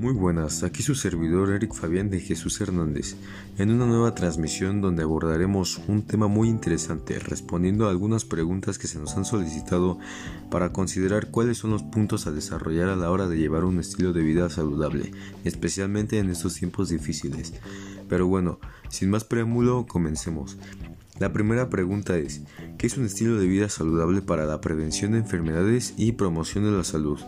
Muy buenas, aquí su servidor Eric Fabián de Jesús Hernández, en una nueva transmisión donde abordaremos un tema muy interesante, respondiendo a algunas preguntas que se nos han solicitado para considerar cuáles son los puntos a desarrollar a la hora de llevar un estilo de vida saludable, especialmente en estos tiempos difíciles. Pero bueno, sin más preámbulo, comencemos. La primera pregunta es, ¿qué es un estilo de vida saludable para la prevención de enfermedades y promoción de la salud?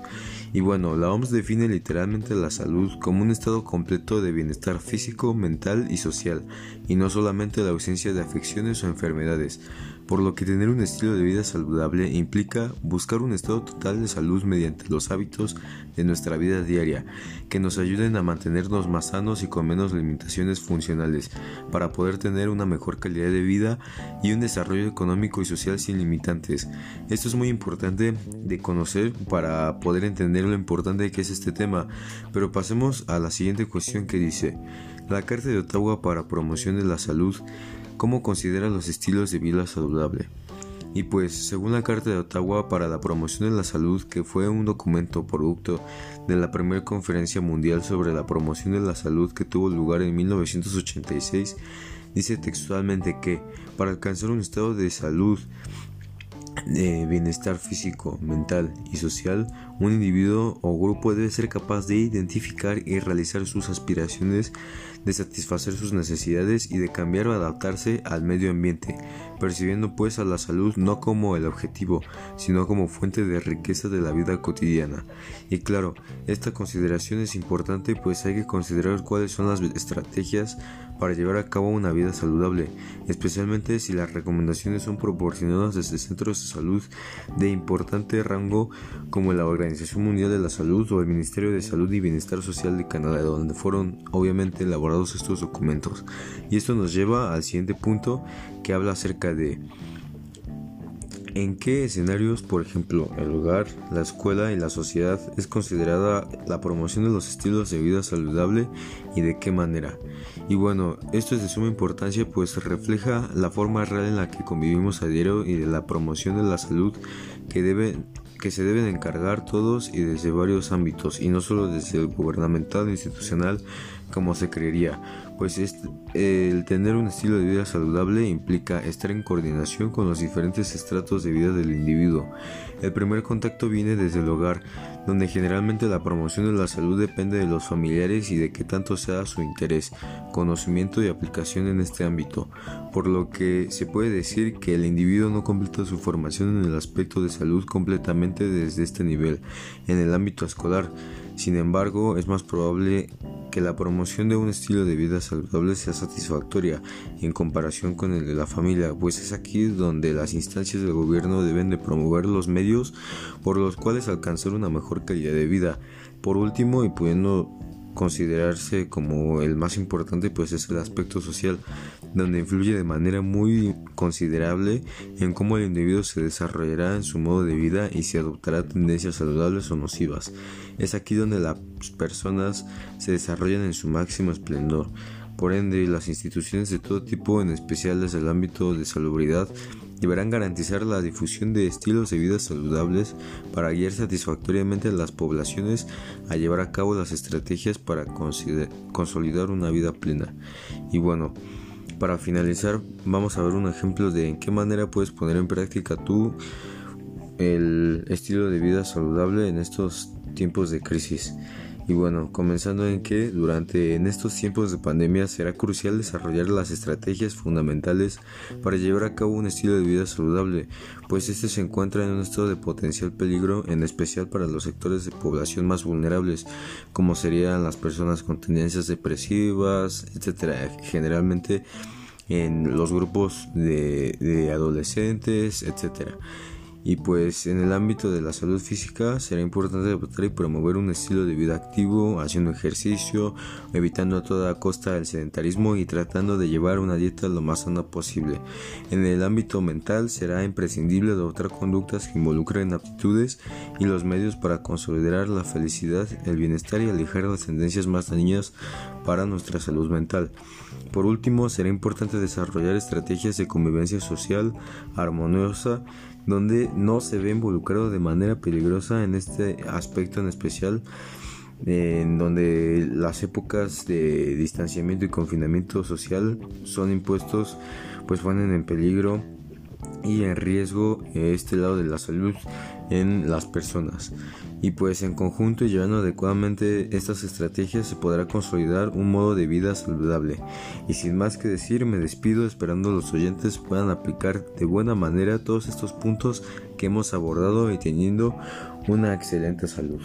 Y bueno, la OMS define literalmente la salud como un estado completo de bienestar físico, mental y social, y no solamente la ausencia de afecciones o enfermedades, por lo que tener un estilo de vida saludable implica buscar un estado total de salud mediante los hábitos de nuestra vida diaria, que nos ayuden a mantenernos más sanos y con menos limitaciones funcionales, para poder tener una mejor calidad de vida y un desarrollo económico social sin limitantes. Esto es muy importante de conocer para poder entender lo importante que es este tema, pero pasemos a la siguiente cuestión que dice, la Carta de Ottawa para promoción de la salud, ¿cómo considera los estilos de vida saludable? Y pues, según la Carta de Ottawa para la promoción de la salud, que fue un documento producto de la primera conferencia mundial sobre la promoción de la salud que tuvo lugar en 1986, dice textualmente que para alcanzar un estado de salud de bienestar físico, mental y social, un individuo o grupo debe ser capaz de identificar y realizar sus aspiraciones, de satisfacer sus necesidades y de cambiar o adaptarse al medio ambiente, percibiendo pues a la salud no como el objetivo, sino como fuente de riqueza de la vida cotidiana. Y claro, esta consideración es importante pues hay que considerar cuáles son las estrategias para llevar a cabo una vida saludable, especialmente si las recomendaciones son proporcionadas desde centros de salud de importante rango como la Organización Mundial de la Salud o el Ministerio de Salud y Bienestar Social de Canadá, donde fueron obviamente elaborados estos documentos. Y esto nos lleva al siguiente punto que habla acerca de ¿En qué escenarios, por ejemplo, el hogar, la escuela y la sociedad es considerada la promoción de los estilos de vida saludable y de qué manera? Y bueno, esto es de suma importancia pues refleja la forma real en la que convivimos a diario y de la promoción de la salud que debe que se deben encargar todos y desde varios ámbitos y no solo desde el gubernamental institucional como se creería, pues el tener un estilo de vida saludable implica estar en coordinación con los diferentes estratos de vida del individuo. El primer contacto viene desde el hogar, donde generalmente la promoción de la salud depende de los familiares y de qué tanto sea su interés, conocimiento y aplicación en este ámbito, por lo que se puede decir que el individuo no completa su formación en el aspecto de salud completamente desde este nivel, en el ámbito escolar. Sin embargo, es más probable que la promoción de un estilo de vida saludable sea satisfactoria en comparación con el de la familia, pues es aquí donde las instancias del gobierno deben de promover los medios por los cuales alcanzar una mejor calidad de vida. Por último, y pudiendo considerarse como el más importante pues es el aspecto social donde influye de manera muy considerable en cómo el individuo se desarrollará en su modo de vida y si adoptará tendencias saludables o nocivas. Es aquí donde las personas se desarrollan en su máximo esplendor. Por ende, las instituciones de todo tipo, en especial desde el ámbito de salubridad, deberán garantizar la difusión de estilos de vida saludables para guiar satisfactoriamente a las poblaciones a llevar a cabo las estrategias para consolidar una vida plena. Y bueno, para finalizar vamos a ver un ejemplo de en qué manera puedes poner en práctica tú el estilo de vida saludable en estos tiempos de crisis. Y bueno, comenzando en que durante en estos tiempos de pandemia será crucial desarrollar las estrategias fundamentales para llevar a cabo un estilo de vida saludable, pues este se encuentra en un estado de potencial peligro, en especial para los sectores de población más vulnerables, como serían las personas con tendencias depresivas, etcétera, generalmente en los grupos de, de adolescentes, etcétera. Y pues en el ámbito de la salud física será importante adoptar y promover un estilo de vida activo, haciendo ejercicio, evitando a toda costa el sedentarismo y tratando de llevar una dieta lo más sana posible. En el ámbito mental será imprescindible adoptar conductas que involucren aptitudes y los medios para consolidar la felicidad, el bienestar y alejar las tendencias más dañinas para nuestra salud mental. Por último, será importante desarrollar estrategias de convivencia social armoniosa donde no se ve involucrado de manera peligrosa en este aspecto en especial en donde las épocas de distanciamiento y confinamiento social son impuestos, pues ponen en peligro y en riesgo este lado de la salud en las personas. Y pues en conjunto y llevando adecuadamente estas estrategias se podrá consolidar un modo de vida saludable. Y sin más que decir, me despido esperando los oyentes puedan aplicar de buena manera todos estos puntos que hemos abordado y teniendo una excelente salud.